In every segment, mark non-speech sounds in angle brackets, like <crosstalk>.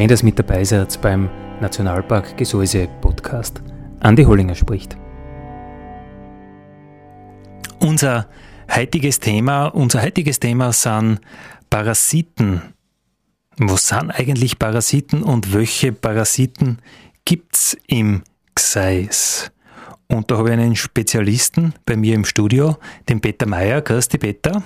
Schön, dass mit dabei seid beim Nationalpark Gesäuse Podcast. Andi Hollinger spricht. Unser heutiges Thema, unser heutiges Thema sind Parasiten. Was sind eigentlich Parasiten und welche Parasiten gibt's im Gseis? Und da habe ich einen Spezialisten bei mir im Studio, den Peter Meyer. Grüß dich, Peter.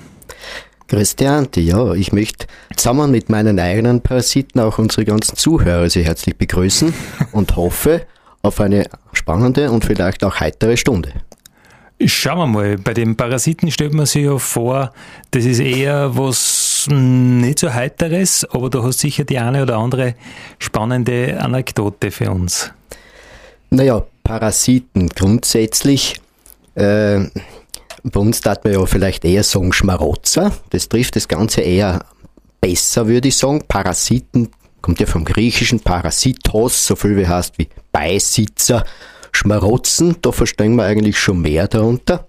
Christian, ja, ich möchte zusammen mit meinen eigenen Parasiten auch unsere ganzen Zuhörer sehr herzlich begrüßen <laughs> und hoffe auf eine spannende und vielleicht auch heitere Stunde. Schauen wir mal, bei den Parasiten stellt man sich ja vor, das ist eher was nicht so heiteres, aber du hast sicher die eine oder andere spannende Anekdote für uns. Naja, Parasiten grundsätzlich äh, bei uns darf man ja vielleicht eher sagen Schmarotzer. Das trifft das Ganze eher besser, würde ich sagen. Parasiten kommt ja vom griechischen Parasitos, so viel wie heißt wie Beisitzer. Schmarotzen, da verstehen wir eigentlich schon mehr darunter.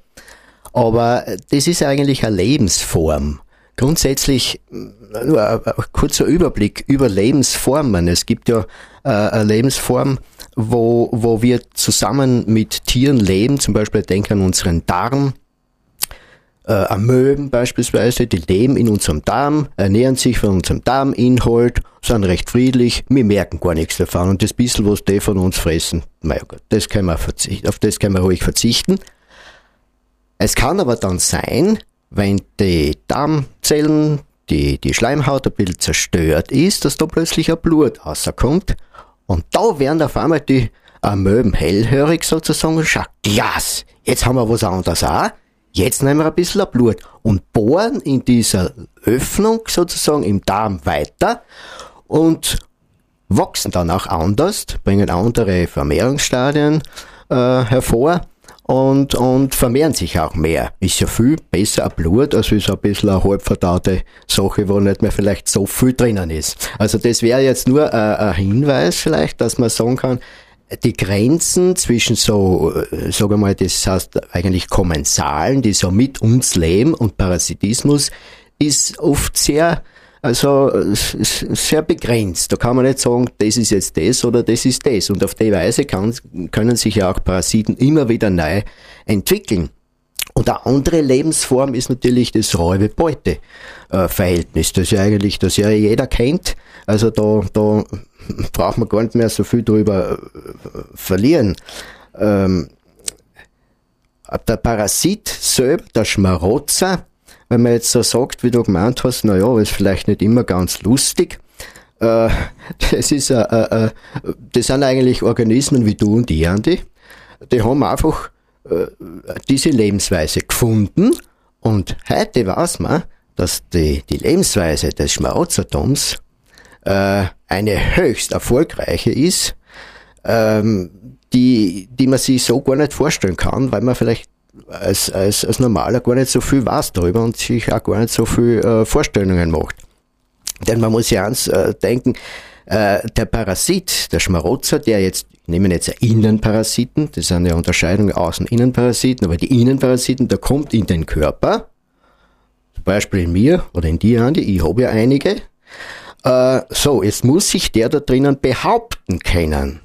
Aber das ist eigentlich eine Lebensform. Grundsätzlich nur ein kurzer Überblick über Lebensformen. Es gibt ja äh, eine Lebensform, wo, wo wir zusammen mit Tieren leben. Zum Beispiel denken an unseren Darm, äh, Amöben beispielsweise, die leben in unserem Darm, ernähren sich von unserem Darminhalt, sind recht friedlich, wir merken gar nichts davon. Und das bisschen, was die von uns fressen, mein Gott, das kann man auf das kann man ruhig verzichten. Es kann aber dann sein, wenn die Darmzellen, die, die Schleimhaut ein bisschen zerstört ist, dass da plötzlich ein Blut rauskommt. Und da werden auf einmal die Amöben hellhörig sozusagen und schauen, yes, jetzt haben wir was anderes auch Jetzt nehmen wir ein bisschen Blut und bohren in dieser Öffnung sozusagen im Darm weiter und wachsen dann auch anders, bringen andere Vermehrungsstadien äh, hervor und, und vermehren sich auch mehr. Ist ja viel besser ein Blut, als ist ein bisschen eine halbverdaute Sache, wo nicht mehr vielleicht so viel drinnen ist. Also das wäre jetzt nur ein, ein Hinweis vielleicht, dass man sagen kann, die Grenzen zwischen so, äh, sagen wir mal, das heißt eigentlich Kommensalen, die so mit uns leben und Parasitismus, ist oft sehr, also sehr begrenzt. Da kann man nicht sagen, das ist jetzt das oder das ist das. Und auf die Weise kann, können sich ja auch Parasiten immer wieder neu entwickeln. Und eine andere Lebensform ist natürlich das Räube-Beute-Verhältnis, das ja eigentlich, das ja jeder kennt. Also da, da <laughs> braucht man gar nicht mehr so viel drüber äh, verlieren. Ähm, der Parasit selber, der Schmarotzer, wenn man jetzt so sagt, wie du gemeint hast, na ja, ist vielleicht nicht immer ganz lustig. Äh, <laughs> das ist, äh, äh, das sind eigentlich Organismen wie du und ich, Andi. Die haben einfach äh, diese Lebensweise gefunden und heute weiß man, dass die, die Lebensweise des Schmarotzertums äh, eine höchst erfolgreiche ist, ähm, die, die man sich so gar nicht vorstellen kann, weil man vielleicht als, als, als Normaler gar nicht so viel weiß darüber und sich auch gar nicht so viel äh, Vorstellungen macht. Denn man muss ja eins äh, denken, äh, der Parasit, der Schmarotzer, der jetzt, nehmen jetzt Innenparasiten, das sind ja Unterscheidungen Außen-Innenparasiten, aber die Innenparasiten, der kommt in den Körper, zum Beispiel in mir oder in dir, Andi, ich habe ja einige, äh, so, jetzt muss sich der da drinnen behaupten können.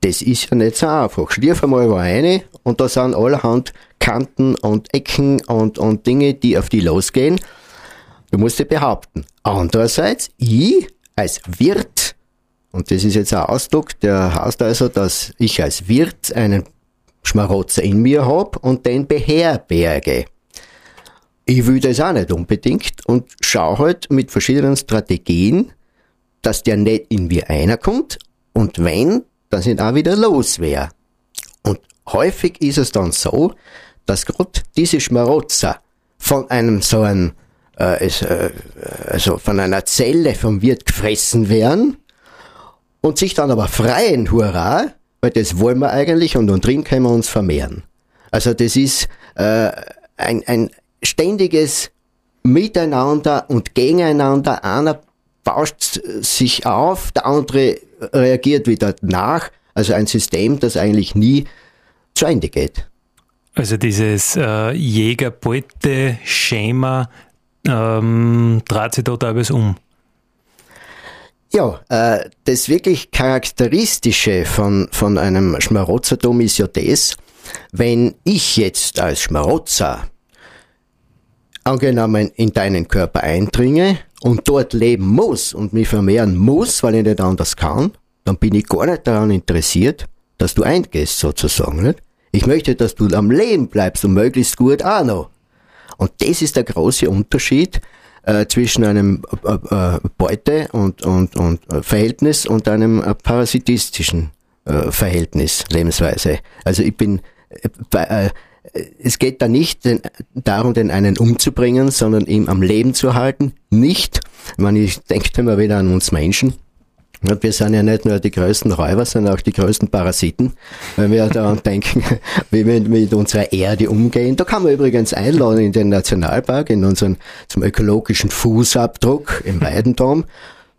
Das ist ja nicht so einfach. Schlierf einmal war eine und da sind allerhand Kanten und Ecken und, und Dinge, die auf die losgehen. Du musst dich behaupten. Andererseits, ich als Wirt, und das ist jetzt ein Ausdruck, der heißt also, dass ich als Wirt einen Schmarotzer in mir habe und den beherberge. Ich will das auch nicht unbedingt und schaue halt mit verschiedenen Strategien, dass der nicht in mir einer kommt und wenn, dass ich auch wieder los wäre. Und häufig ist es dann so, dass gerade diese Schmarotzer von einem so einem, äh, äh, also von einer Zelle vom Wirt gefressen werden und sich dann aber freien, hurra, weil das wollen wir eigentlich und dann drin können wir uns vermehren. Also das ist äh, ein, ein ständiges Miteinander und Gegeneinander. Einer bauscht sich auf, der andere reagiert wieder nach. Also ein System, das eigentlich nie zu Ende geht. Also dieses äh, Jäger-Beute-Schema ähm, dreht sich da teilweise um. Ja, äh, das wirklich Charakteristische von, von einem Schmarotzertum ist ja das, wenn ich jetzt als Schmarotzer angenommen in deinen Körper eindringe und dort leben muss und mich vermehren muss, weil ich nicht anders kann, dann bin ich gar nicht daran interessiert, dass du eingehst sozusagen. Nicht? Ich möchte, dass du am Leben bleibst und möglichst gut auch noch. Und das ist der große Unterschied äh, zwischen einem äh, äh, Beute- und, und, und äh, Verhältnis und einem äh, parasitistischen äh, Verhältnis, Lebensweise. Also ich bin es geht da nicht darum, den einen umzubringen, sondern ihn am Leben zu halten. Nicht, ich denke immer wieder an uns Menschen. Wir sind ja nicht nur die größten Räuber, sondern auch die größten Parasiten, wenn wir daran <laughs> denken, wie wir mit unserer Erde umgehen. Da kann man übrigens einladen in den Nationalpark, in unseren zum ökologischen Fußabdruck im <laughs> Weidendom.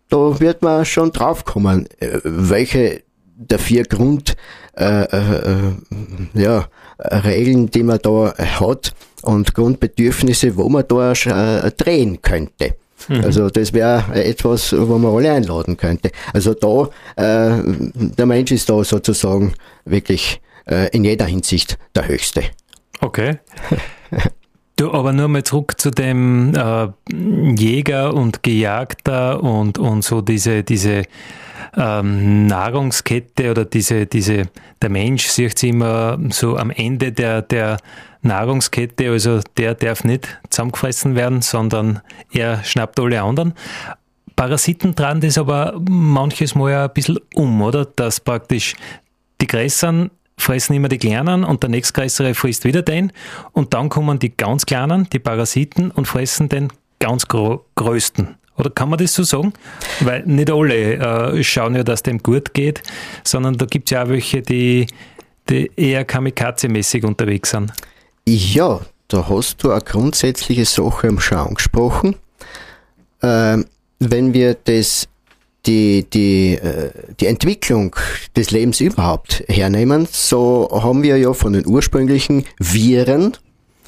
Da wird man schon draufkommen, äh, welche der vier Grund äh, äh, äh, ja, Regeln, die man da hat und Grundbedürfnisse, wo man da äh, drehen könnte. Mhm. Also das wäre etwas, wo man alle einladen könnte. Also da, äh, der Mensch ist da sozusagen wirklich äh, in jeder Hinsicht der Höchste. Okay. <laughs> Du, aber nur mal zurück zu dem äh, Jäger und Gejagter und, und so diese, diese ähm, Nahrungskette oder diese, diese, der Mensch sieht sich immer so am Ende der, der Nahrungskette, also der darf nicht zusammengefressen werden, sondern er schnappt alle anderen. Parasiten dran das aber manches Mal ein bisschen um, oder? Dass praktisch die Größeren fressen immer die Kleinen und der nächstgrößere frisst wieder den und dann kommen die ganz Kleinen, die Parasiten und fressen den ganz Größten. Oder kann man das so sagen? Weil nicht alle äh, schauen ja, dass dem gut geht, sondern da gibt es ja auch welche, die, die eher kamikaze-mäßig unterwegs sind. Ja, da hast du eine grundsätzliche Sache schon angesprochen. Ähm, wenn wir das, die, die, äh, die Entwicklung des Lebens überhaupt hernehmen, so haben wir ja von den ursprünglichen Viren,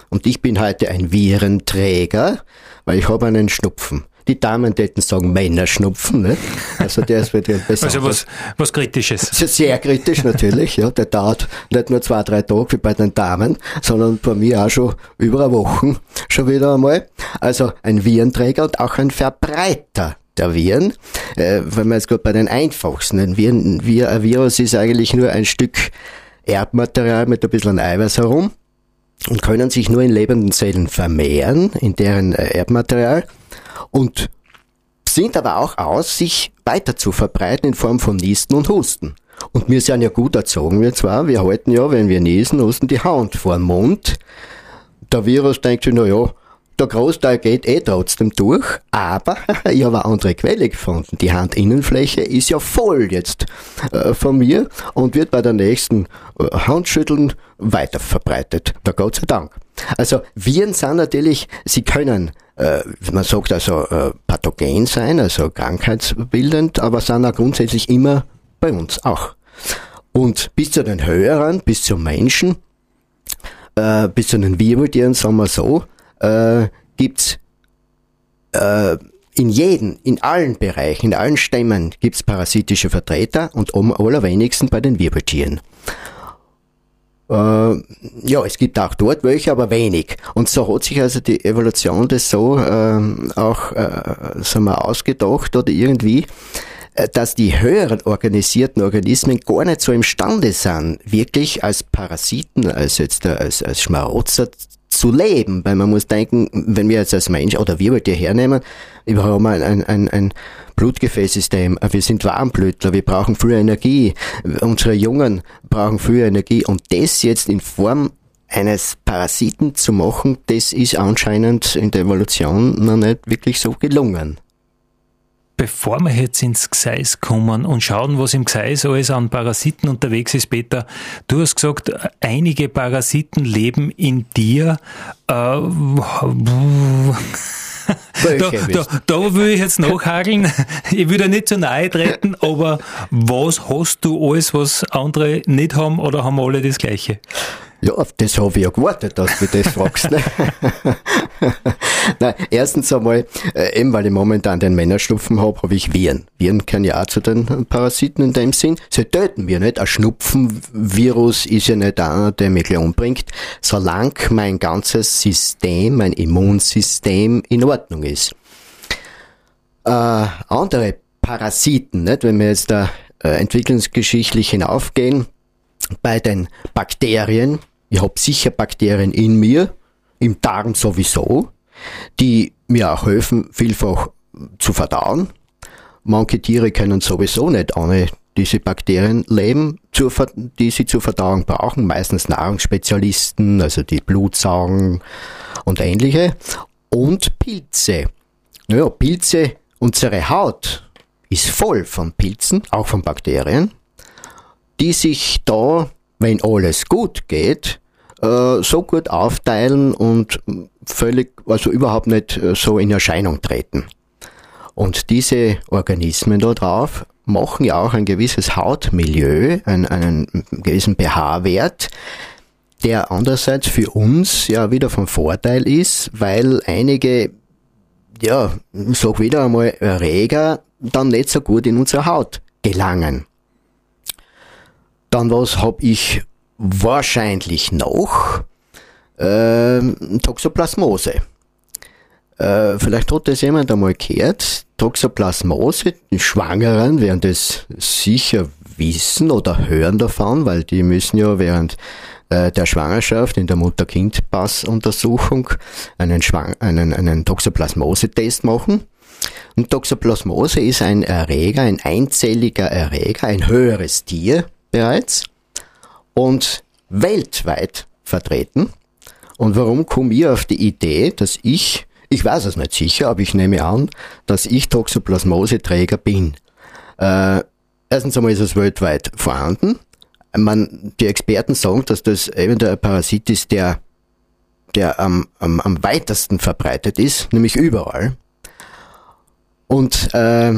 und ich bin heute ein Virenträger, weil ich habe einen Schnupfen. Die Damen täten sagen Männerschnupfen, ne? Also der wird ja besser. Also was, was Kritisches. Sehr kritisch natürlich, ja. Der dauert nicht nur zwei, drei Tage wie bei den Damen, sondern bei mir auch schon über eine Woche schon wieder einmal. Also ein Virenträger und auch ein Verbreiter der Viren, äh, wenn man jetzt gerade bei den einfachsten, ein, Viren, ein Virus ist eigentlich nur ein Stück Erbmaterial mit ein bisschen Eiweiß herum und können sich nur in lebenden Zellen vermehren, in deren äh, Erbmaterial und sind aber auch aus, sich weiter zu verbreiten in Form von Niesten und Husten. Und wir sind ja gut erzogen, wir zwar, wir halten ja, wenn wir niesen, husten die Hand vor den Mund. Der Virus denkt sich, na ja, der Großteil geht eh trotzdem durch, aber <laughs> ich habe eine andere Quelle gefunden. Die Handinnenfläche ist ja voll jetzt äh, von mir und wird bei der nächsten äh, Handschütteln weiter verbreitet. Da Gott sei Dank. Also Viren sind natürlich, sie können äh, man sagt also äh, pathogen sein, also krankheitsbildend, aber sind auch grundsätzlich immer bei uns auch. Und bis zu den Höheren, bis zum Menschen, äh, bis zu den Wirbeltieren, sagen wir so, äh, gibt's äh, in jedem, in allen Bereichen, in allen Stämmen gibt's parasitische Vertreter und am allerwenigsten bei den Wirbeltieren. Äh, ja, es gibt auch dort welche, aber wenig. Und so hat sich also die Evolution das so äh, auch äh, sagen wir, ausgedacht oder irgendwie, äh, dass die höheren organisierten Organismen gar nicht so imstande sind, wirklich als Parasiten, als jetzt als, als Schmarotzer zu leben, weil man muss denken, wenn wir jetzt als Mensch oder wir wollt ihr hernehmen, wir haben ein, ein, ein, ein Blutgefäßsystem, wir sind Warmblütler, wir brauchen früher Energie, unsere Jungen brauchen früher Energie. Und das jetzt in Form eines Parasiten zu machen, das ist anscheinend in der Evolution noch nicht wirklich so gelungen bevor wir jetzt ins Gseis kommen und schauen, was im Gseis alles an Parasiten unterwegs ist, Peter, du hast gesagt, einige Parasiten leben in dir. Äh, da, <laughs> da, da, will ich jetzt nachhakeln. <laughs> Ich will da nicht zu nahe treten, aber was hast du alles, was andere nicht haben oder haben alle das Gleiche? Ja, auf das habe ich ja gewartet, dass du das fragst. Ne? <laughs> Nein, erstens einmal, äh, eben weil ich momentan den Männerschnupfen habe, habe ich Viren. Viren können ja auch zu den Parasiten in dem Sinn. Sie töten wir nicht. Ein Schnupfenvirus ist ja nicht einer, der mich umbringt, solange mein ganzes System, mein Immunsystem in Ordnung ist. Äh, andere Parasiten, nicht? wenn wir jetzt da äh, entwicklungsgeschichtlich hinaufgehen, bei den Bakterien, ich habe sicher Bakterien in mir, im Darm sowieso, die mir auch helfen, vielfach zu verdauen. Manche Tiere können sowieso nicht ohne diese Bakterien leben, die sie zur Verdauung brauchen, meistens Nahrungsspezialisten, also die Blut saugen und ähnliche. Und Pilze. Naja, Pilze, unsere Haut ist voll von Pilzen, auch von Bakterien, die sich da, wenn alles gut geht, äh, so gut aufteilen und völlig, also überhaupt nicht äh, so in Erscheinung treten. Und diese Organismen da drauf machen ja auch ein gewisses Hautmilieu, einen, einen gewissen pH-Wert, der andererseits für uns ja wieder von Vorteil ist, weil einige, ja, sag wieder einmal, Erreger dann nicht so gut in unsere Haut gelangen. Dann was hab ich wahrscheinlich noch äh, Toxoplasmose. Äh, vielleicht hat das jemand einmal gehört. Toxoplasmose, die Schwangeren werden das sicher wissen oder hören davon, weil die müssen ja während äh, der Schwangerschaft in der Mutter-Kind-Pass-Untersuchung einen, einen, einen Toxoplasmose-Test machen. Und Toxoplasmose ist ein Erreger, ein einzelliger Erreger, ein höheres Tier bereits und weltweit vertreten. Und warum komme ich auf die Idee, dass ich, ich weiß es nicht sicher, aber ich nehme an, dass ich Toxoplasmose-Träger bin. Äh, erstens einmal ist es weltweit vorhanden. Man, die Experten sagen, dass das eventuell ein Parasit ist, der, der am, am, am weitesten verbreitet ist, nämlich überall. Und äh,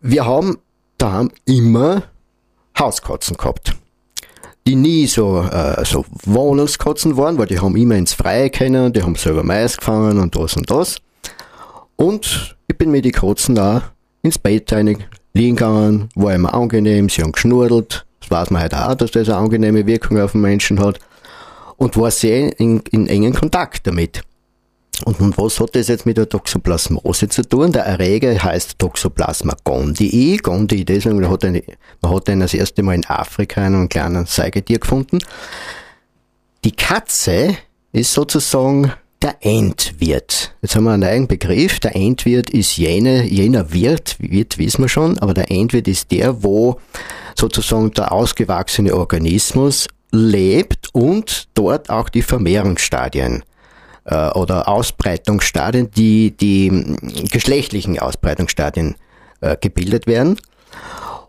wir haben da immer Hauskatzen gehabt die nie so, äh, so Wohnungskatzen waren, weil die haben immer ins Freie können, die haben selber Mais gefangen und das und das. Und ich bin mit den Katzen auch ins Bett liegen gegangen, war immer angenehm, sie haben geschnurdelt, das weiß man halt auch, dass das eine angenehme Wirkung auf den Menschen hat. Und war sehr in, in engen Kontakt damit. Und nun, was hat das jetzt mit der Toxoplasmose zu tun? Der Erreger heißt Toxoplasma gondii. Gondii, deswegen man hat, eine, man hat den das erste Mal in Afrika einen kleinen Säugetier gefunden. Die Katze ist sozusagen der Endwirt. Jetzt haben wir einen neuen Begriff. Der Endwirt ist jene, jener Wirt, Wirt wissen wir schon, aber der Endwirt ist der, wo sozusagen der ausgewachsene Organismus lebt und dort auch die Vermehrungsstadien äh, oder Ausbreitungsstadien, die, die geschlechtlichen Ausbreitungsstadien äh, gebildet werden.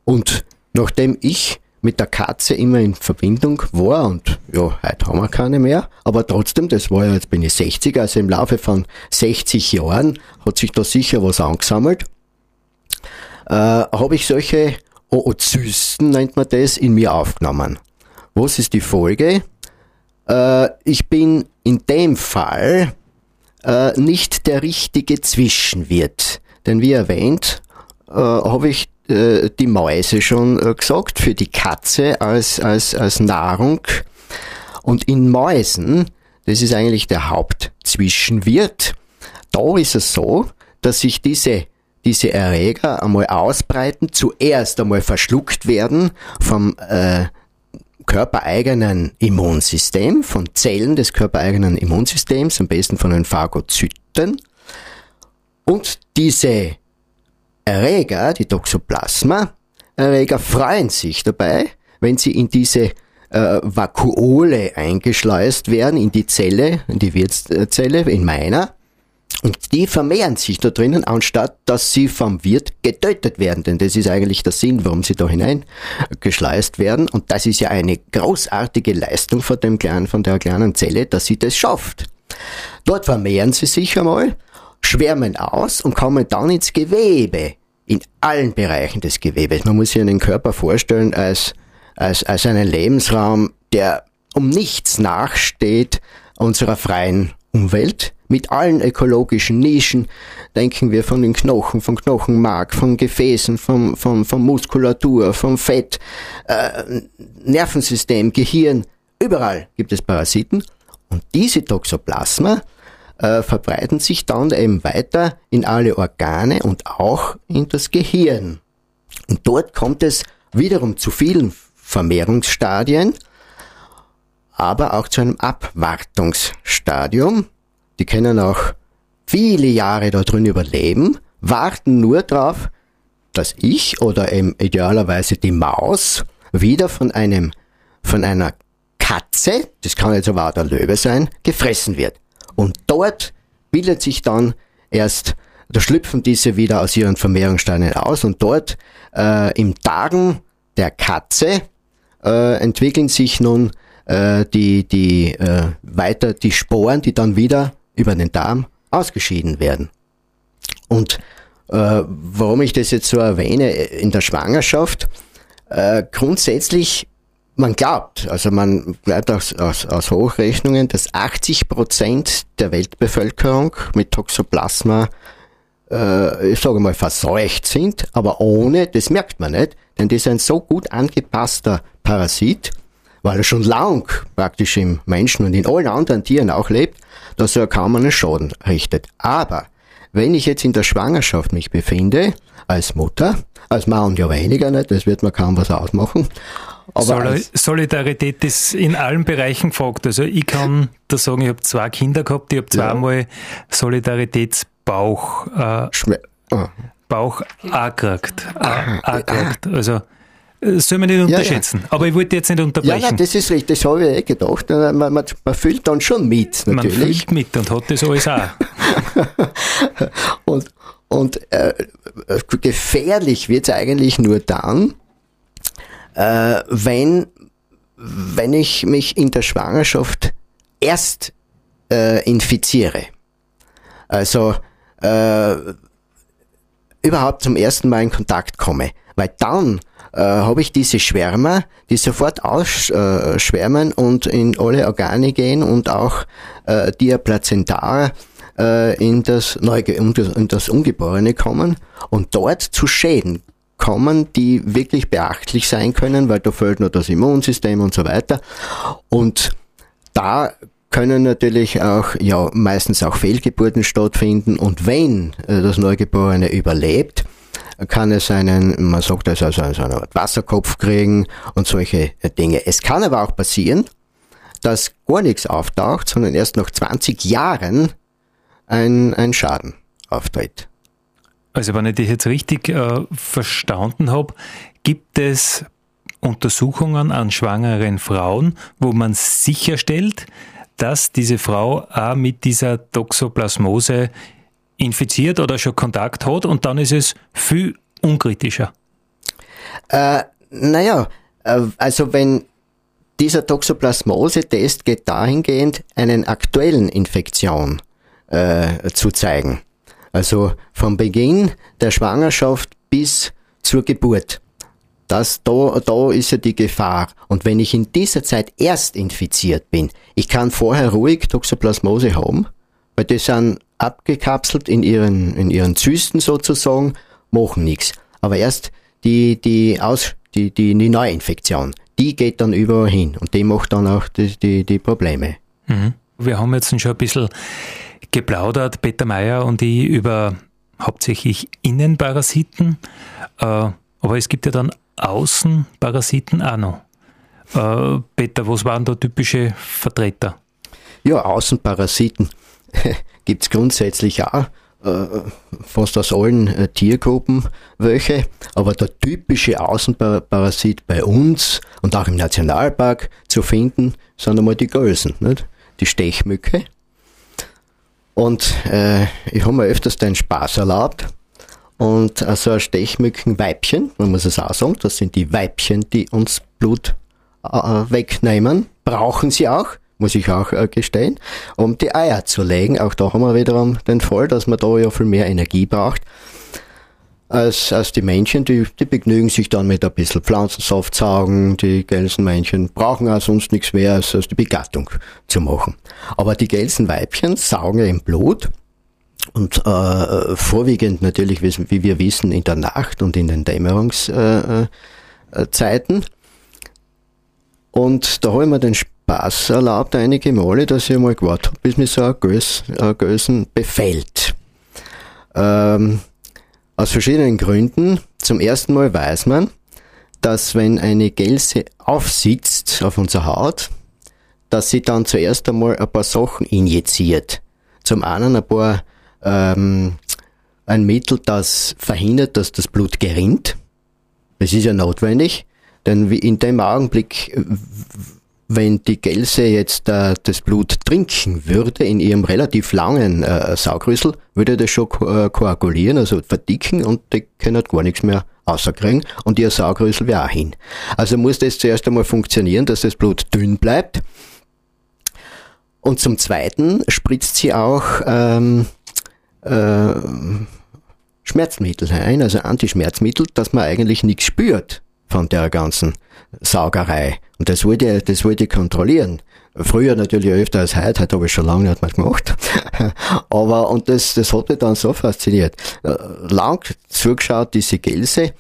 Und nachdem ich mit der Katze immer in Verbindung war und ja, heute haben wir keine mehr, aber trotzdem, das war ja, jetzt bin ich 60, also im Laufe von 60 Jahren hat sich da sicher was angesammelt, äh, habe ich solche Oozysten, nennt man das, in mir aufgenommen. Was ist die Folge? Äh, ich bin in dem Fall äh, nicht der richtige Zwischenwirt. Denn wie erwähnt, äh, habe ich äh, die Mäuse schon äh, gesagt, für die Katze als, als, als Nahrung. Und in Mäusen, das ist eigentlich der Hauptzwischenwirt, da ist es so, dass sich diese diese Erreger einmal ausbreiten, zuerst einmal verschluckt werden vom äh, körpereigenen Immunsystem, von Zellen des körpereigenen Immunsystems, am besten von den Phagozyten. Und diese Erreger, die Toxoplasma-Erreger, freuen sich dabei, wenn sie in diese äh, Vakuole eingeschleust werden, in die Zelle, in die Wirtszelle, in meiner. Und die vermehren sich da drinnen, anstatt dass sie vom Wirt getötet werden. Denn das ist eigentlich der Sinn, warum sie da hineingeschleust werden. Und das ist ja eine großartige Leistung von, dem kleinen, von der kleinen Zelle, dass sie das schafft. Dort vermehren sie sich einmal, schwärmen aus und kommen dann ins Gewebe. In allen Bereichen des Gewebes. Man muss sich einen Körper vorstellen als, als, als einen Lebensraum, der um nichts nachsteht unserer freien Umwelt mit allen ökologischen Nischen, denken wir von den Knochen, vom Knochenmark, von Gefäßen, von, von, von Muskulatur, vom Fett, äh, Nervensystem, Gehirn, überall gibt es Parasiten und diese Toxoplasma äh, verbreiten sich dann eben weiter in alle Organe und auch in das Gehirn. Und dort kommt es wiederum zu vielen Vermehrungsstadien, aber auch zu einem Abwartungsstadium. Die können auch viele Jahre da drin überleben, warten nur darauf, dass ich oder eben idealerweise die Maus wieder von einem, von einer Katze, das kann jetzt aber auch der Löwe sein, gefressen wird. Und dort bildet sich dann erst, da schlüpfen diese wieder aus ihren Vermehrungssteinen aus und dort äh, im Darm der Katze äh, entwickeln sich nun äh, die, die äh, weiter die Sporen, die dann wieder über den Darm ausgeschieden werden. Und äh, warum ich das jetzt so erwähne, in der Schwangerschaft, äh, grundsätzlich, man glaubt, also man bleibt aus, aus, aus Hochrechnungen, dass 80 Prozent der Weltbevölkerung mit Toxoplasma, äh, ich sage mal, verseucht sind, aber ohne, das merkt man nicht, denn das ist ein so gut angepasster Parasit, weil er schon lang praktisch im Menschen und in allen anderen Tieren auch lebt, dass er kaum einen Schaden richtet. Aber wenn ich jetzt in der Schwangerschaft mich befinde, als Mutter, als Mann ja weniger nicht, das wird mir kaum was ausmachen. Aber Solidarität ist in allen Bereichen gefragt. Also ich kann da sagen, ich habe zwei Kinder gehabt, ich habe zweimal ja. Solidaritätsbauch äh, ah. Bauch angekriegt. Also soll man nicht unterschätzen. Ja, ja. Aber ich wollte jetzt nicht unterbrechen. Ja, nein, das ist richtig, das habe ich eh gedacht. Man, man, man, fühlt dann schon mit, natürlich. Man fühlt mit und hat das alles auch. <laughs> und und äh, gefährlich wird es eigentlich nur dann, äh, wenn, wenn ich mich in der Schwangerschaft erst äh, infiziere. Also äh, überhaupt zum ersten Mal in Kontakt komme. Weil dann äh, habe ich diese Schwärmer, die sofort ausschwärmen und in alle Organe gehen und auch äh, Diaplacentar äh, in, das Neuge in das Ungeborene kommen und dort zu Schäden kommen, die wirklich beachtlich sein können, weil da fehlt nur das Immunsystem und so weiter. Und da können natürlich auch, ja, meistens auch Fehlgeburten stattfinden und wenn äh, das Neugeborene überlebt, kann es einen, man sagt das also, so eine Art Wasserkopf kriegen und solche Dinge. Es kann aber auch passieren, dass gar nichts auftaucht, sondern erst nach 20 Jahren ein, ein Schaden auftritt. Also wenn ich dich jetzt richtig äh, verstanden habe, gibt es Untersuchungen an schwangeren Frauen, wo man sicherstellt, dass diese Frau auch mit dieser Toxoplasmose infiziert oder schon Kontakt hat und dann ist es viel unkritischer. Äh, naja, äh, also wenn dieser Toxoplasmose-Test geht dahingehend, einen aktuellen Infektion äh, zu zeigen. Also vom Beginn der Schwangerschaft bis zur Geburt. Das, da, da ist ja die Gefahr. Und wenn ich in dieser Zeit erst infiziert bin, ich kann vorher ruhig Toxoplasmose haben, weil die sind abgekapselt in ihren, in ihren Zysten sozusagen, machen nichts. Aber erst die, die, Aus, die, die, die Neuinfektion, die geht dann überall hin und die macht dann auch die, die, die Probleme. Mhm. Wir haben jetzt schon ein bisschen geplaudert, Peter Meyer und ich, über hauptsächlich Innenparasiten. Äh, aber es gibt ja dann Außenparasiten auch noch. Äh, Peter, was waren da typische Vertreter? Ja, Außenparasiten <laughs> gibt es grundsätzlich auch äh, fast aus allen äh, Tiergruppen welche, aber der typische Außenparasit bei uns und auch im Nationalpark zu finden, sind einmal die Gölsen, nicht? die Stechmücke. Und äh, ich habe mir öfters den Spaß erlaubt. Und also ein Stechmückenweibchen, man muss es auch sagen, das sind die Weibchen, die uns Blut äh, wegnehmen, brauchen sie auch muss ich auch äh, gestehen, um die Eier zu legen. Auch da haben wir wiederum den Fall, dass man da ja viel mehr Energie braucht als, als die Männchen, die, die begnügen sich dann mit ein bisschen Pflanzensaft saugen. Die Gelsenmännchen brauchen auch sonst nichts mehr, als, als die Begattung zu machen. Aber die Gelsenweibchen saugen im Blut und äh, vorwiegend natürlich, wie wir wissen, in der Nacht und in den Dämmerungszeiten. Äh, äh, und da habe ich mir den Spaß erlaubt einige Male, dass ich mal gewartet habe, bis mich so ein, Gös, befällt. Ähm, aus verschiedenen Gründen. Zum ersten Mal weiß man, dass wenn eine Gelse aufsitzt auf unserer Haut, dass sie dann zuerst einmal ein paar Sachen injiziert. Zum einen ein paar ähm, ein Mittel, das verhindert, dass das Blut gerinnt. Das ist ja notwendig, denn in dem Augenblick wenn die Gelse jetzt äh, das Blut trinken würde in ihrem relativ langen äh, Saugrüssel, würde das schon ko äh, koagulieren, also verdicken und die können gar nichts mehr außerkriegen und ihr Saugrüssel wäre auch hin. Also muss das zuerst einmal funktionieren, dass das Blut dünn bleibt. Und zum Zweiten spritzt sie auch ähm, äh, Schmerzmittel ein, also Antischmerzmittel, dass man eigentlich nichts spürt von der ganzen Saugerei. Und das wollte ich, das wollte ich kontrollieren. Früher natürlich öfter als heute, heute habe ich schon lange nicht mehr gemacht. <laughs> Aber, und das, das hat mich dann so fasziniert. Äh, lang zugeschaut, diese Gelse.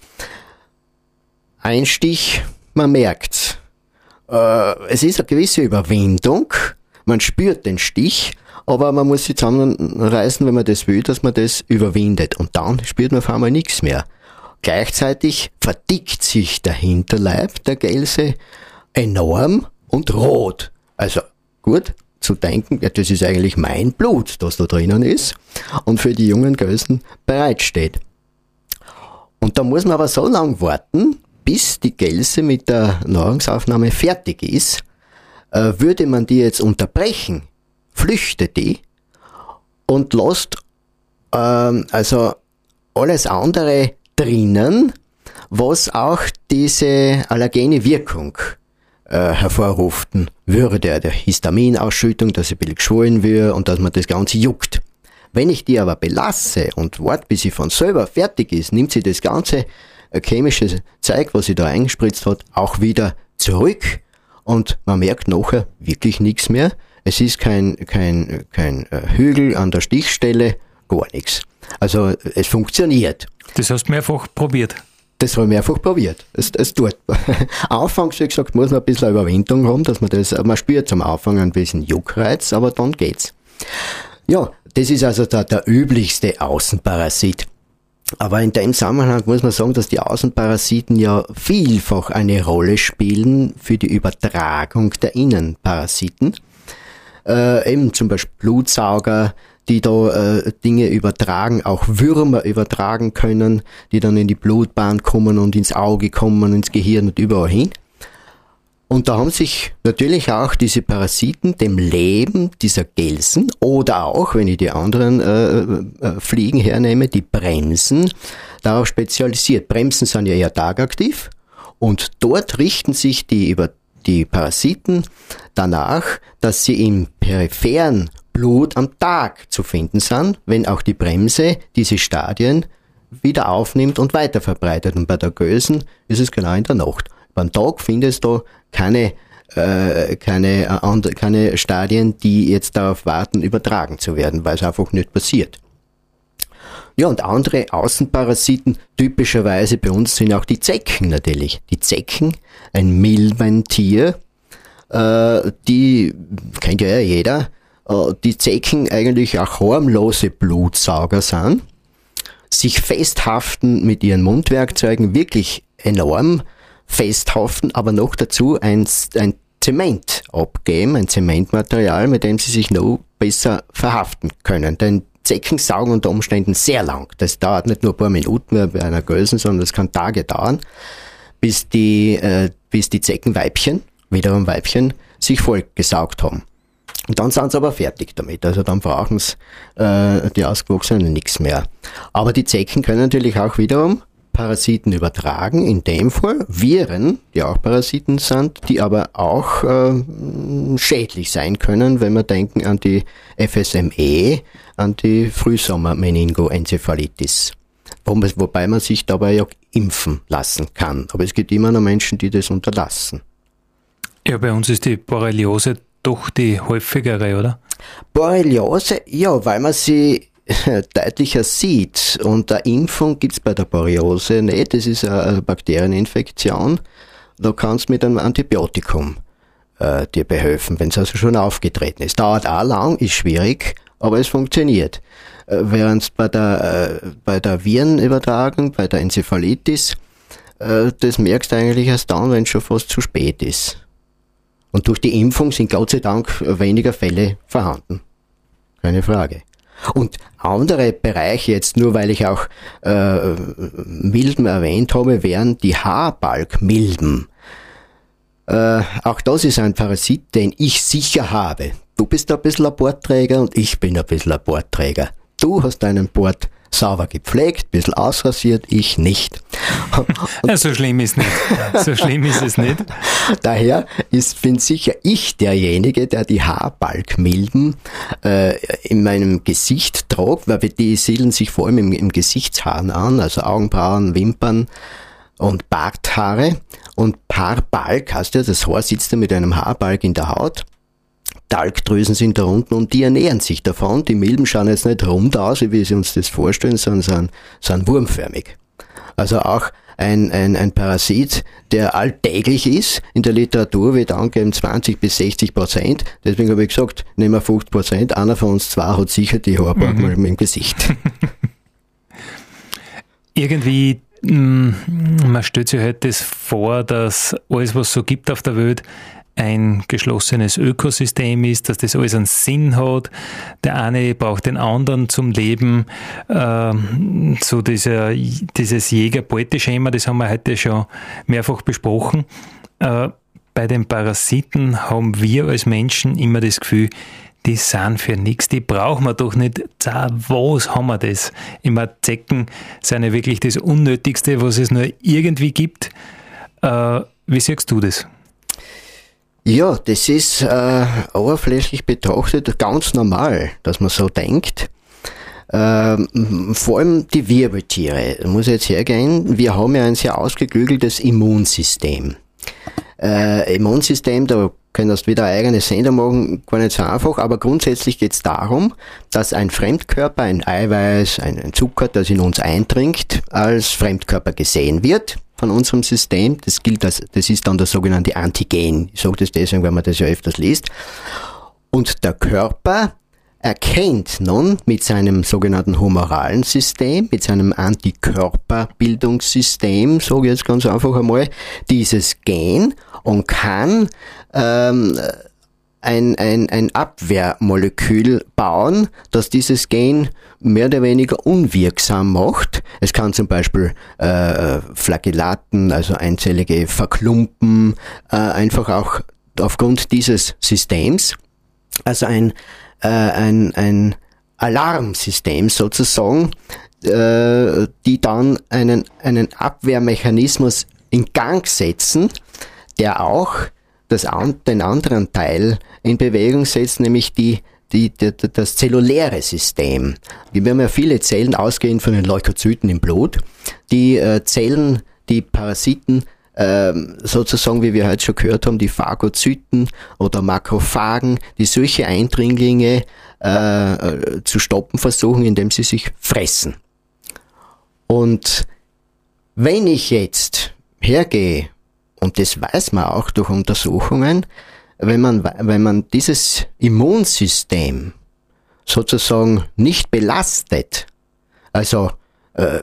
Ein Stich, man merkt's. Äh, es ist eine gewisse Überwindung. Man spürt den Stich, aber man muss sich zusammenreißen, wenn man das will, dass man das überwindet. Und dann spürt man auf einmal nichts mehr. Gleichzeitig verdickt sich der Hinterleib der Gelse enorm und rot. Also gut zu denken, ja, das ist eigentlich mein Blut, das da drinnen ist und für die jungen Gelsen bereitsteht. Und da muss man aber so lange warten, bis die Gelse mit der Nahrungsaufnahme fertig ist. Äh, würde man die jetzt unterbrechen, flüchtet die und lässt ähm, also alles andere drinnen, was auch diese allergene Wirkung äh, hervorrufen würde, der Histaminausschüttung, dass sie ein bisschen geschwollen wird und dass man das Ganze juckt. Wenn ich die aber belasse und warte, bis sie von selber fertig ist, nimmt sie das ganze äh, chemische Zeug, was sie da eingespritzt hat, auch wieder zurück und man merkt nachher wirklich nichts mehr. Es ist kein, kein, kein äh, Hügel an der Stichstelle, gar nichts. Also es funktioniert. Das hast du mehrfach probiert? Das habe ich mehrfach probiert. Es, es tut. <laughs> Anfangs, wie gesagt, muss man ein bisschen Überwindung haben, dass man das, man spürt zum Anfang ein bisschen Juckreiz, aber dann geht's. Ja, das ist also der, der üblichste Außenparasit. Aber in dem Zusammenhang muss man sagen, dass die Außenparasiten ja vielfach eine Rolle spielen für die Übertragung der Innenparasiten. Äh, eben zum Beispiel Blutsauger, die da äh, Dinge übertragen, auch Würmer übertragen können, die dann in die Blutbahn kommen und ins Auge kommen, ins Gehirn und überall hin. Und da haben sich natürlich auch diese Parasiten dem Leben dieser Gelsen oder auch, wenn ich die anderen äh, äh, Fliegen hernehme, die Bremsen, darauf spezialisiert. Bremsen sind ja eher tagaktiv und dort richten sich die über die Parasiten danach, dass sie im peripheren Blut am Tag zu finden sind, wenn auch die Bremse diese Stadien wieder aufnimmt und weiter verbreitet. Und bei der Gösen ist es genau in der Nacht. Beim Tag findest du keine, äh, keine, äh, keine Stadien, die jetzt darauf warten, übertragen zu werden, weil es einfach nicht passiert. Ja, und andere Außenparasiten, typischerweise bei uns sind auch die Zecken natürlich. Die Zecken, ein Milbentier, äh, die kennt ja jeder, die Zecken eigentlich auch harmlose Blutsauger sind, sich festhaften mit ihren Mundwerkzeugen wirklich enorm, festhaften, aber noch dazu ein, ein Zement abgeben, ein Zementmaterial, mit dem sie sich noch besser verhaften können. Denn Zecken saugen unter Umständen sehr lang. Das dauert nicht nur ein paar Minuten bei einer Gölsen, sondern das kann Tage dauern, bis die, äh, bis die Zeckenweibchen, wiederum Weibchen, sich vollgesaugt haben. Und dann sind sie aber fertig damit. Also dann brauchen sie äh, die Ausgewachsenen nichts mehr. Aber die Zecken können natürlich auch wiederum Parasiten übertragen, in dem Fall Viren, die auch Parasiten sind, die aber auch äh, schädlich sein können, wenn wir denken an die FSME, an die Frühsommer-Meningoenzephalitis. Wobei man sich dabei ja impfen lassen kann. Aber es gibt immer noch Menschen, die das unterlassen. Ja, bei uns ist die Borreliose doch die häufigere, oder? Borreliose, ja, weil man sie <laughs> deutlicher sieht. Und eine Impfung gibt's bei der Borreliose nicht. Das ist eine Bakterieninfektion. Da kannst du mit einem Antibiotikum äh, dir behelfen, wenn es also schon aufgetreten ist. Dauert auch lang, ist schwierig, aber es funktioniert. Äh, während bei der, äh, bei der Virenübertragung, bei der Enzephalitis, äh, das merkst du eigentlich erst dann, wenn es schon fast zu spät ist. Und durch die Impfung sind Gott sei Dank weniger Fälle vorhanden. Keine Frage. Und andere Bereiche, jetzt nur weil ich auch äh, Milben erwähnt habe, wären die Haarbalgmilben. Äh, auch das ist ein Parasit, den ich sicher habe. Du bist ein bisschen ein Bordträger und ich bin ein bisschen ein Bordträger. Du hast deinen Bord sauber gepflegt, ein bisschen ausrasiert, ich nicht. <laughs> ja, so schlimm ist nicht. So schlimm ist es nicht. Daher ist, bin sicher ich derjenige, der die Haarbalgmilben äh, in meinem Gesicht tragt, weil die siedeln sich vor allem im, im Gesichtshaaren an, also Augenbrauen, Wimpern und Barthaare. Und Paarbalg heißt ja, das Haar sitzt ja mit einem Haarbalg in der Haut. Talgdrüsen sind da unten und die ernähren sich davon. Die Milben schauen jetzt nicht rund aus, wie wir uns das vorstellen, sondern sind, sind wurmförmig. Also auch ein, ein, ein Parasit, der alltäglich ist. In der Literatur wird angegeben 20 bis 60 Prozent. Deswegen habe ich gesagt, nehmen wir 50 Prozent. Einer von uns zwei hat sicher die Haarbark mhm. mal im Gesicht. <laughs> Irgendwie, mm, man stellt sich halt das vor, dass alles, was es so gibt auf der Welt, ein geschlossenes Ökosystem ist, dass das alles einen Sinn hat. Der eine braucht den anderen zum Leben. Ähm, so dieser, dieses Jäger-Beute-Schema, das haben wir heute schon mehrfach besprochen. Äh, bei den Parasiten haben wir als Menschen immer das Gefühl, die sind für nichts, die brauchen wir doch nicht. Was haben wir das? Immer Zecken sind ja wirklich das Unnötigste, was es nur irgendwie gibt. Äh, wie siehst du das? Ja, das ist äh, oberflächlich betrachtet ganz normal, dass man so denkt. Ähm, vor allem die Wirbeltiere, muss ich jetzt hergehen, wir haben ja ein sehr ausgeklügeltes Immunsystem. Äh, Immunsystem, da könntest du wieder eigene Sender machen, gar nicht so einfach, aber grundsätzlich geht es darum, dass ein Fremdkörper, ein Eiweiß, ein, Zucker, das in uns eindringt, als Fremdkörper gesehen wird von unserem System. Das gilt als, das ist dann der sogenannte Antigen. Ich sage das deswegen, weil man das ja öfters liest. Und der Körper erkennt nun mit seinem sogenannten humoralen System, mit seinem Antikörperbildungssystem, sage ich jetzt ganz einfach einmal, dieses Gen und kann ähm, ein, ein, ein Abwehrmolekül bauen, das dieses Gen mehr oder weniger unwirksam macht. Es kann zum Beispiel äh, Flagellaten, also einzellige Verklumpen, äh, einfach auch aufgrund dieses Systems, also ein, äh, ein, ein Alarmsystem sozusagen, äh, die dann einen, einen Abwehrmechanismus in Gang setzen, der auch das, den anderen Teil in Bewegung setzt, nämlich die, die, die, das zelluläre System. Wir haben ja viele Zellen ausgehend von den Leukozyten im Blut, die äh, Zellen, die Parasiten ähm, sozusagen, wie wir heute schon gehört haben, die Phagozyten oder Makrophagen, die solche Eindringlinge äh, äh, zu stoppen versuchen, indem sie sich fressen. Und wenn ich jetzt hergehe und das weiß man auch durch Untersuchungen, wenn man, wenn man dieses Immunsystem sozusagen nicht belastet, also äh,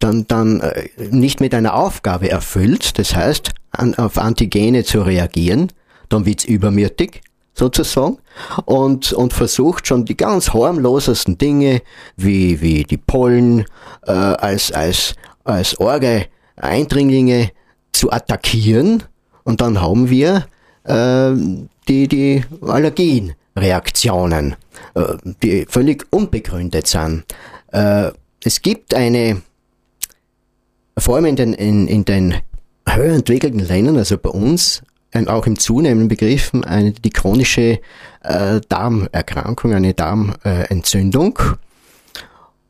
dann, dann äh, nicht mit einer Aufgabe erfüllt, das heißt, an, auf Antigene zu reagieren, dann wird's übermütig, sozusagen, und, und versucht schon die ganz harmlosesten Dinge, wie, wie die Pollen, äh, als, als, als Orge Eindringlinge zu attackieren, und dann haben wir äh, die, die Allergienreaktionen, äh, die völlig unbegründet sind. Äh, es gibt eine, vor allem in den, in, in den höher entwickelten Ländern, also bei uns, auch im zunehmenden Begriffen eine, die chronische äh, Darmerkrankung, eine Darmentzündung.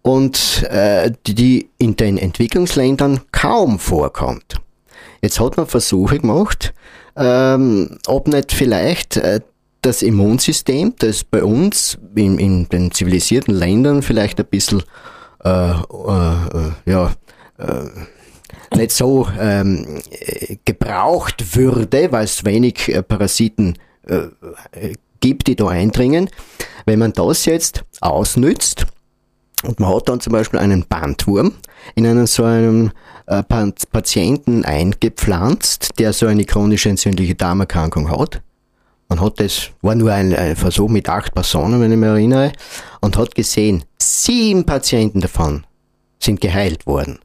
und äh, die in den Entwicklungsländern kaum vorkommt. Jetzt hat man Versuche gemacht, ähm, ob nicht vielleicht äh, das Immunsystem, das bei uns in, in den zivilisierten Ländern vielleicht ein bisschen äh, äh, äh ja, äh, nicht so ähm, gebraucht würde, weil es wenig äh, Parasiten äh, gibt, die da eindringen. Wenn man das jetzt ausnützt und man hat dann zum Beispiel einen Bandwurm in einem so einem äh, Patienten eingepflanzt, der so eine chronische entzündliche Darmerkrankung hat. Man hat das, war nur ein, ein Versuch mit acht Personen, wenn ich mich erinnere, und hat gesehen, sieben Patienten davon sind geheilt worden.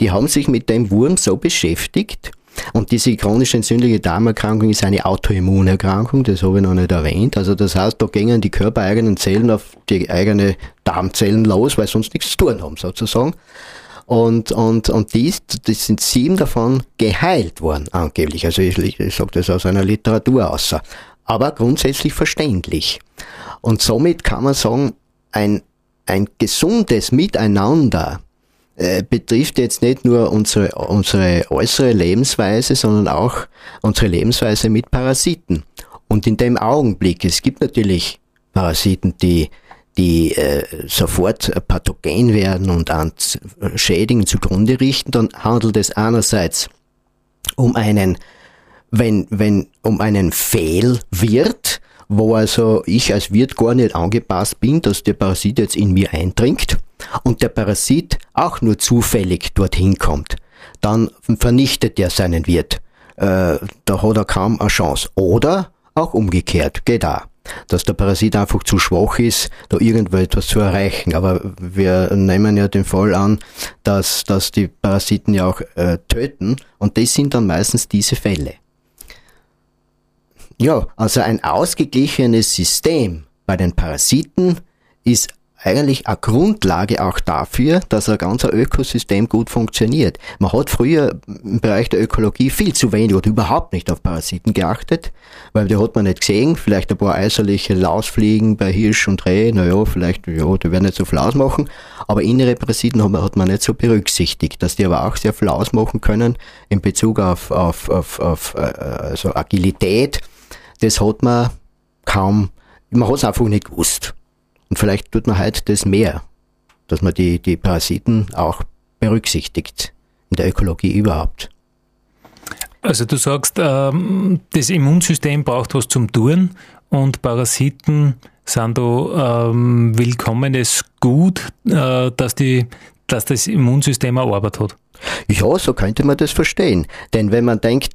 Die haben sich mit dem Wurm so beschäftigt, und diese chronische entzündliche Darmerkrankung ist eine Autoimmunerkrankung, das habe ich noch nicht erwähnt. Also das heißt, da gingen die körpereigenen Zellen auf die eigene Darmzellen los, weil sonst nichts zu tun haben, sozusagen. Und, und, und dies, das sind sieben davon geheilt worden, angeblich. Also ich, ich sage das aus einer Literatur außer. Aber grundsätzlich verständlich. Und somit kann man sagen, ein, ein gesundes Miteinander äh, betrifft jetzt nicht nur unsere, unsere äußere Lebensweise, sondern auch unsere Lebensweise mit Parasiten. Und in dem Augenblick, es gibt natürlich Parasiten, die die äh, sofort pathogen werden und an Schädigen zugrunde richten, dann handelt es einerseits um einen, wenn, wenn, um einen Fehlwirt, wo also ich als Wirt gar nicht angepasst bin, dass der Parasit jetzt in mir eindringt und der Parasit auch nur zufällig dorthin kommt, dann vernichtet er seinen Wirt. Äh, da hat er kaum eine Chance. Oder auch umgekehrt, geht auch dass der Parasit einfach zu schwach ist, da irgendwo etwas zu erreichen. Aber wir nehmen ja den Fall an, dass, dass die Parasiten ja auch äh, töten und das sind dann meistens diese Fälle. Ja, also ein ausgeglichenes System bei den Parasiten ist eigentlich eine Grundlage auch dafür, dass ein ganzer Ökosystem gut funktioniert. Man hat früher im Bereich der Ökologie viel zu wenig oder überhaupt nicht auf Parasiten geachtet, weil die hat man nicht gesehen. Vielleicht ein paar äußerliche Lausfliegen bei Hirsch und Reh, naja, vielleicht, ja, die werden nicht so viel ausmachen, aber innere Parasiten hat man, nicht so berücksichtigt, dass die aber auch sehr viel ausmachen können in Bezug auf, auf, auf, auf äh, also Agilität. Das hat man kaum, man hat es einfach nicht gewusst. Und vielleicht tut man heute das mehr, dass man die, die Parasiten auch berücksichtigt in der Ökologie überhaupt. Also du sagst, ähm, das Immunsystem braucht was zum Tun und Parasiten sind da ähm, willkommenes Gut, äh, dass, die, dass das Immunsystem eine Arbeit hat. Ja, so könnte man das verstehen. Denn wenn man denkt,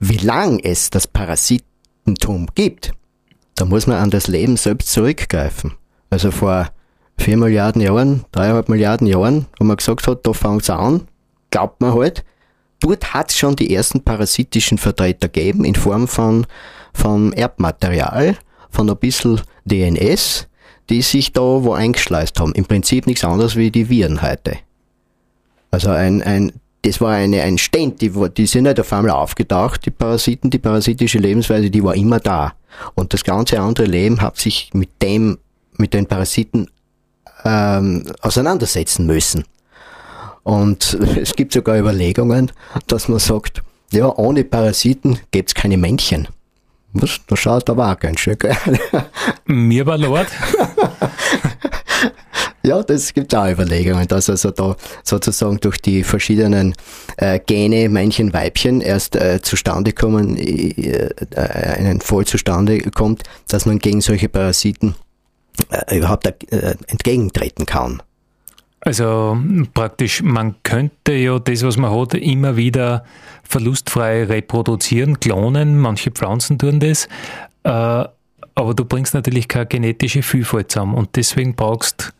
wie lang es das Parasitentum gibt, dann muss man an das Leben selbst zurückgreifen. Also vor vier Milliarden Jahren, dreieinhalb Milliarden Jahren, wo man gesagt hat, da fängt's an, glaubt man halt. Dort hat es schon die ersten parasitischen Vertreter gegeben in Form von, von Erbmaterial, von ein bisschen DNS, die sich da wo eingeschleust haben. Im Prinzip nichts anderes wie die Viren heute. Also ein, ein, das war eine, ein Stand, die, die sind nicht auf einmal aufgetaucht, die Parasiten, die parasitische Lebensweise, die war immer da. Und das ganze andere Leben hat sich mit dem mit den Parasiten ähm, auseinandersetzen müssen. Und <laughs> es gibt sogar Überlegungen, dass man sagt, ja, ohne Parasiten gibt es keine Männchen. Was? Da schaut aber auch ganz schön geil. Mir war Lord. <laughs> ja, das gibt auch Überlegungen, dass also da sozusagen durch die verschiedenen äh, Gene Männchen, Weibchen erst äh, zustande kommen, äh, äh einen Voll zustande kommt, dass man gegen solche Parasiten äh, überhaupt äh, entgegentreten kann. Also praktisch, man könnte ja das, was man hat, immer wieder verlustfrei reproduzieren, klonen. Manche Pflanzen tun das. Äh, aber du bringst natürlich keine genetische Vielfalt zusammen und deswegen brauchst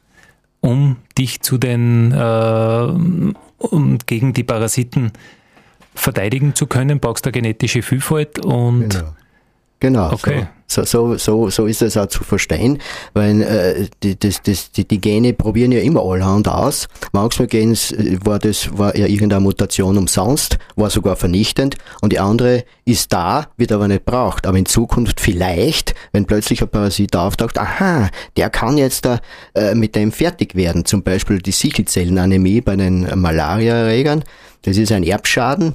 um dich zu den äh, um gegen die Parasiten verteidigen zu können, brauchst du eine genetische Vielfalt und genau. Genau, okay. so, so, so, so ist es auch zu verstehen, weil äh, die, das, das, die, die Gene probieren ja immer allerhand aus. Manchmal gehen, war das war ja irgendeine Mutation umsonst, war sogar vernichtend und die andere ist da, wird aber nicht braucht. Aber in Zukunft vielleicht, wenn plötzlich ein Parasit auftaucht, aha, der kann jetzt da äh, mit dem fertig werden. Zum Beispiel die Sichelzellenanämie bei den Malariaerregern das ist ein Erbschaden,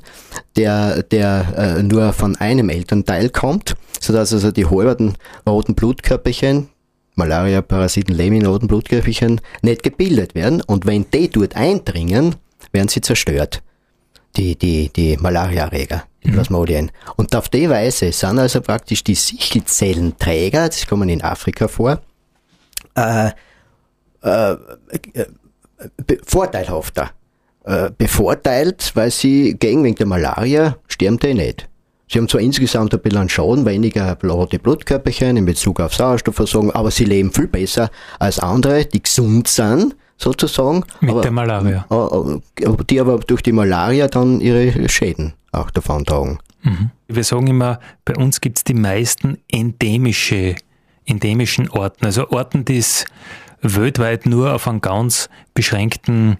der, der äh, nur von einem Elternteil kommt, sodass also die halberten roten Blutkörperchen, Malaria-Parasiten leben in roten Blutkörperchen, nicht gebildet werden. Und wenn die dort eindringen, werden sie zerstört. Die, die, die Malariaerreger, die mhm. Plasmodien. Und auf die Weise sind also praktisch die Sichelzellenträger, das kommen in Afrika vor, äh, äh, äh vorteilhafter äh, bevorteilt, weil sie gegen wegen der Malaria sterben die nicht. Sie haben zwar insgesamt ein bisschen Schaden, weniger rote Blutkörperchen in Bezug auf Sauerstoffversorgung, aber sie leben viel besser als andere, die gesund sind, sozusagen. Mit aber, der Malaria. Die aber durch die Malaria dann ihre Schäden auch davon tragen. Mhm. Wir sagen immer, bei uns gibt es die meisten endemische, endemischen Orten, also Orten, die es weltweit nur auf einem ganz beschränkten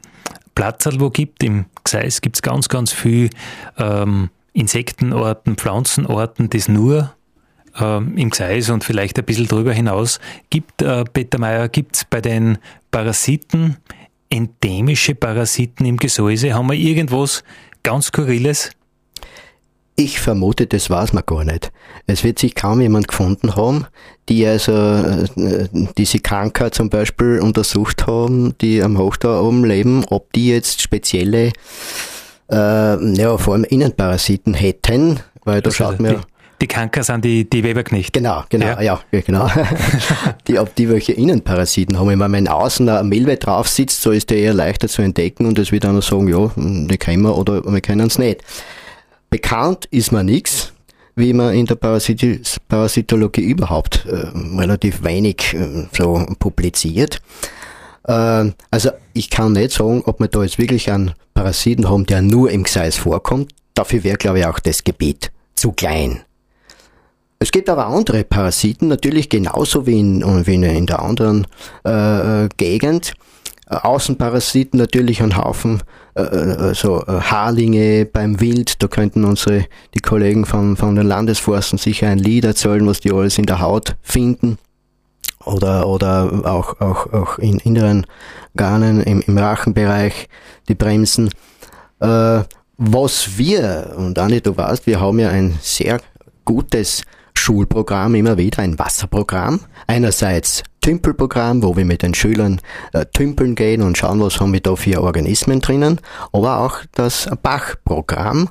Platz wo gibt. Im Gseis gibt es ganz, ganz viel ähm, Insektenorten, Pflanzenorten, das nur ähm, im Gseis und vielleicht ein bisschen darüber hinaus gibt. Äh, Peter Mayer, gibt es bei den Parasiten endemische Parasiten im Gesäuse? Haben wir irgendwas ganz Skurriles? Ich vermute, das weiß man gar nicht. Es wird sich kaum jemand gefunden haben, die also äh, diese Krankheit zum Beispiel untersucht haben, die am Hochstau oben leben, ob die jetzt spezielle, äh, ja, vor allem Innenparasiten hätten, weil da schaut man. Die Kanker sind die, die Weberknecht. Genau, genau, ja, ja genau. <laughs> die, ob die welche Innenparasiten haben. Wenn man außen ein Mehlweh drauf sitzt, so ist der eher leichter zu entdecken und es wird einer sagen, ja, die kennen wir oder wir kennen es nicht. Bekannt ist mir nichts, wie man in der Parasit Parasitologie überhaupt äh, relativ wenig äh, so publiziert. Äh, also ich kann nicht sagen, ob wir da jetzt wirklich einen Parasiten haben, der nur im Gseis vorkommt. Dafür wäre, glaube ich, auch das Gebiet zu klein. Es gibt aber andere Parasiten, natürlich genauso wie in, wie in der anderen äh, äh Gegend. Außenparasiten natürlich ein Haufen äh, äh so äh, Haarlinge beim Wild. Da könnten unsere die Kollegen von, von den Landesforsten sicher ein Lied erzählen, was die alles in der Haut finden. Oder, oder auch, auch, auch in inneren Garnen im, im Rachenbereich, die Bremsen. Äh, was wir, und Anni, du weißt, wir haben ja ein sehr gutes Schulprogramm immer wieder, ein Wasserprogramm. Einerseits Tümpelprogramm, wo wir mit den Schülern äh, tümpeln gehen und schauen, was haben wir da für Organismen drinnen, aber auch das Bachprogramm.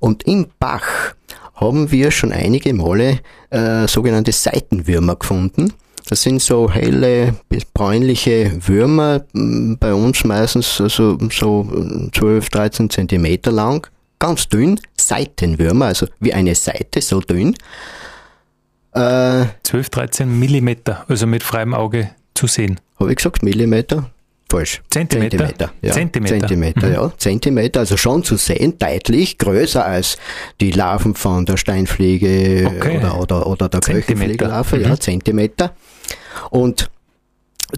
Und im Bach haben wir schon einige Male äh, sogenannte Seitenwürmer gefunden. Das sind so helle bis bräunliche Würmer, bei uns meistens so, so 12, 13 Zentimeter lang, ganz dünn, Seitenwürmer, also wie eine Seite, so dünn. Äh, 12, 13 Millimeter, also mit freiem Auge zu sehen. Habe ich gesagt Millimeter? Falsch. Zentimeter? Zentimeter, ja. Zentimeter, Zentimeter mhm. ja. Zentimeter, also schon zu sehen, deutlich größer als die Larven von der Steinfliege okay. oder, oder, oder der Köchenfliegelarve, mhm. ja, Zentimeter. Und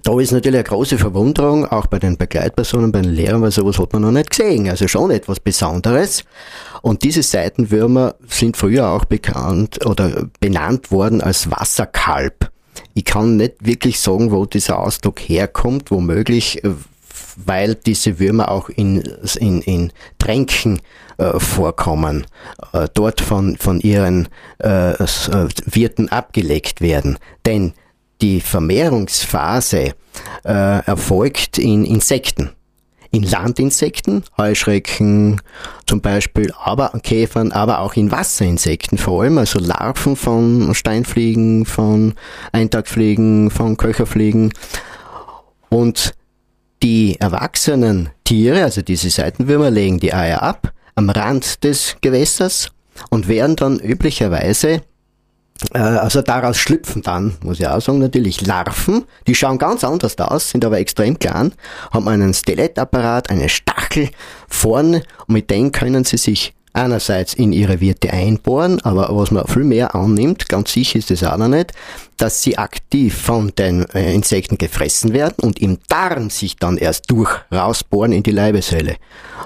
da ist natürlich eine große Verwunderung, auch bei den Begleitpersonen, bei den Lehrern, weil sowas hat man noch nicht gesehen. Also schon etwas Besonderes. Und diese Seitenwürmer sind früher auch bekannt oder benannt worden als Wasserkalb. Ich kann nicht wirklich sagen, wo dieser Ausdruck herkommt, womöglich, äh, weil diese Würmer auch in, in, in Tränken äh, vorkommen, äh, dort von, von ihren äh, äh Wirten abgelegt werden. Denn die Vermehrungsphase äh, erfolgt in Insekten. In Landinsekten, Heuschrecken zum Beispiel, aber Käfern, aber auch in Wasserinsekten vor allem, also Larven von Steinfliegen, von Eintagfliegen, von Köcherfliegen. Und die erwachsenen Tiere, also diese Seitenwürmer, legen die Eier ab am Rand des Gewässers und werden dann üblicherweise also daraus schlüpfen dann, muss ich auch sagen, natürlich Larven. Die schauen ganz anders aus, sind aber extrem klein, haben einen Skelettapparat, einen Stachel vorne und mit dem können sie sich einerseits in ihre Wirte einbohren, aber was man viel mehr annimmt, ganz sicher ist es auch noch nicht, dass sie aktiv von den äh, Insekten gefressen werden und im Darm sich dann erst durch rausbohren in die Leibeshöhle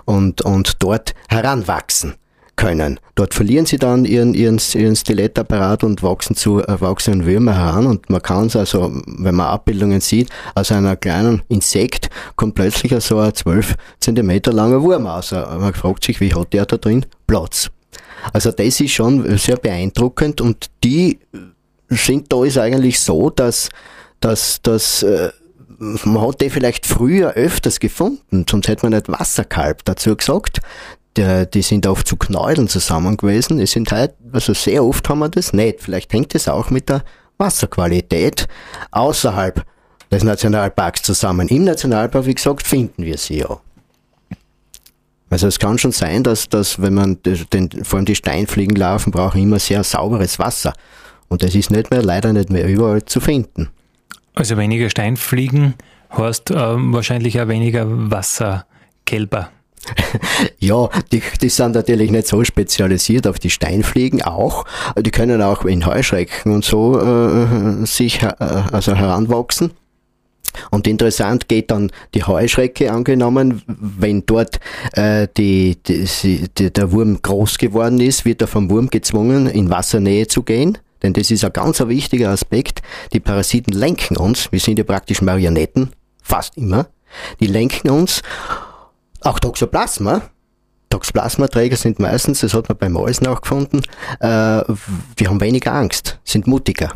und, und dort heranwachsen können. Dort verlieren sie dann ihren, ihren, ihren Skelettapparat und wachsen zu erwachsenen Würmer heran und man kann es also, wenn man Abbildungen sieht, aus einer kleinen Insekt kommt plötzlich so ein 12 Zentimeter langer Wurm aus. Man fragt sich, wie hat der da drin Platz? Also das ist schon sehr beeindruckend und die sind da ist eigentlich so, dass, dass, dass äh, man hat die vielleicht früher öfters gefunden, sonst hätte man nicht Wasserkalb dazu gesagt der, die sind oft zu Knäueln zusammen gewesen. Es sind halt, also sehr oft haben wir das nicht. Vielleicht hängt es auch mit der Wasserqualität außerhalb des Nationalparks zusammen. Im Nationalpark, wie gesagt, finden wir sie ja. Also es kann schon sein, dass, dass wenn man den, vor allem die Steinfliegen laufen, brauchen immer sehr sauberes Wasser. Und das ist nicht mehr, leider nicht mehr überall zu finden. Also weniger Steinfliegen heißt äh, wahrscheinlich auch weniger Wasserkälber. <laughs> Ja, die, die sind natürlich nicht so spezialisiert auf die Steinfliegen auch. Die können auch in Heuschrecken und so äh, sich äh, also heranwachsen. Und interessant geht dann die Heuschrecke angenommen, wenn dort äh, die, die, die, der Wurm groß geworden ist, wird er vom Wurm gezwungen, in Wassernähe zu gehen. Denn das ist ein ganz wichtiger Aspekt. Die Parasiten lenken uns. Wir sind ja praktisch Marionetten, fast immer. Die lenken uns auch Toxoplasma. Toxoplasma-Träger sind meistens, das hat man bei Mäusen auch gefunden, äh, die haben weniger Angst, sind mutiger.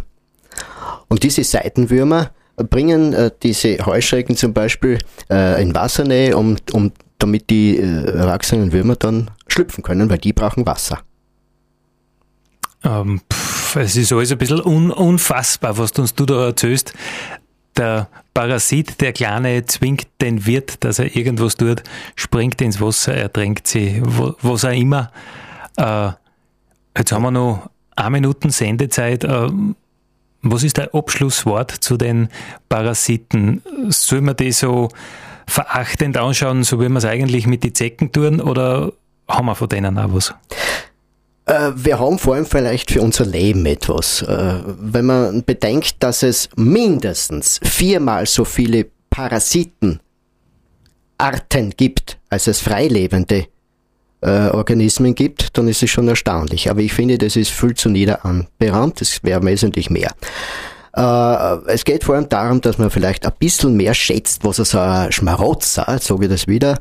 Und diese Seitenwürmer bringen äh, diese Heuschrecken zum Beispiel äh, in Wassernähe, um, um, damit die äh, erwachsenen Würmer dann schlüpfen können, weil die brauchen Wasser. Ähm, pff, es ist alles ein bisschen un unfassbar, was du uns da erzählst der Parasit, der Kleine, zwingt den Wirt, dass er irgendwas tut, springt ins Wasser, ertränkt sie, was auch immer. Äh, jetzt haben wir noch eine Minute Sendezeit. Äh, was ist dein Abschlusswort zu den Parasiten? Soll man die so verachtend anschauen, so wie wir es eigentlich mit den Zecken tun, oder haben wir von denen auch was? Äh, wir haben vor allem vielleicht für unser Leben etwas. Äh, wenn man bedenkt, dass es mindestens viermal so viele Parasitenarten gibt, als es freilebende äh, Organismen gibt, dann ist es schon erstaunlich. Aber ich finde, das ist viel zu nieder anberaumt. Es wäre wesentlich mehr. Äh, es geht vor allem darum, dass man vielleicht ein bisschen mehr schätzt, was er so ein Schmarotzer, sage ich das wieder,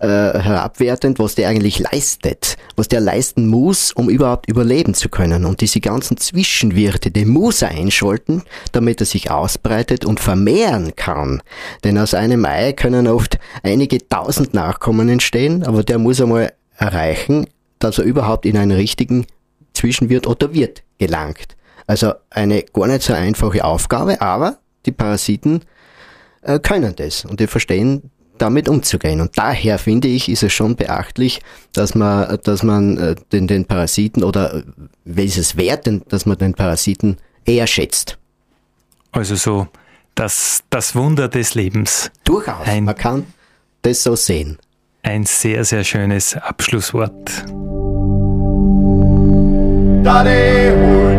äh, herabwertend, was der eigentlich leistet, was der leisten muss, um überhaupt überleben zu können. Und diese ganzen Zwischenwirte, die muss er einschalten, damit er sich ausbreitet und vermehren kann. Denn aus einem Ei können oft einige tausend Nachkommen entstehen, aber der muss einmal erreichen, dass er überhaupt in einen richtigen Zwischenwirt oder Wirt gelangt. Also eine gar nicht so einfache Aufgabe, aber die Parasiten äh, können das und die verstehen damit umzugehen. Und daher finde ich, ist es schon beachtlich, dass man, dass man äh, den, den Parasiten oder äh, ist es wert, dass man den Parasiten eher schätzt. Also so das, das Wunder des Lebens. Durchaus. Ein, man kann das so sehen. Ein sehr, sehr schönes Abschlusswort. Dare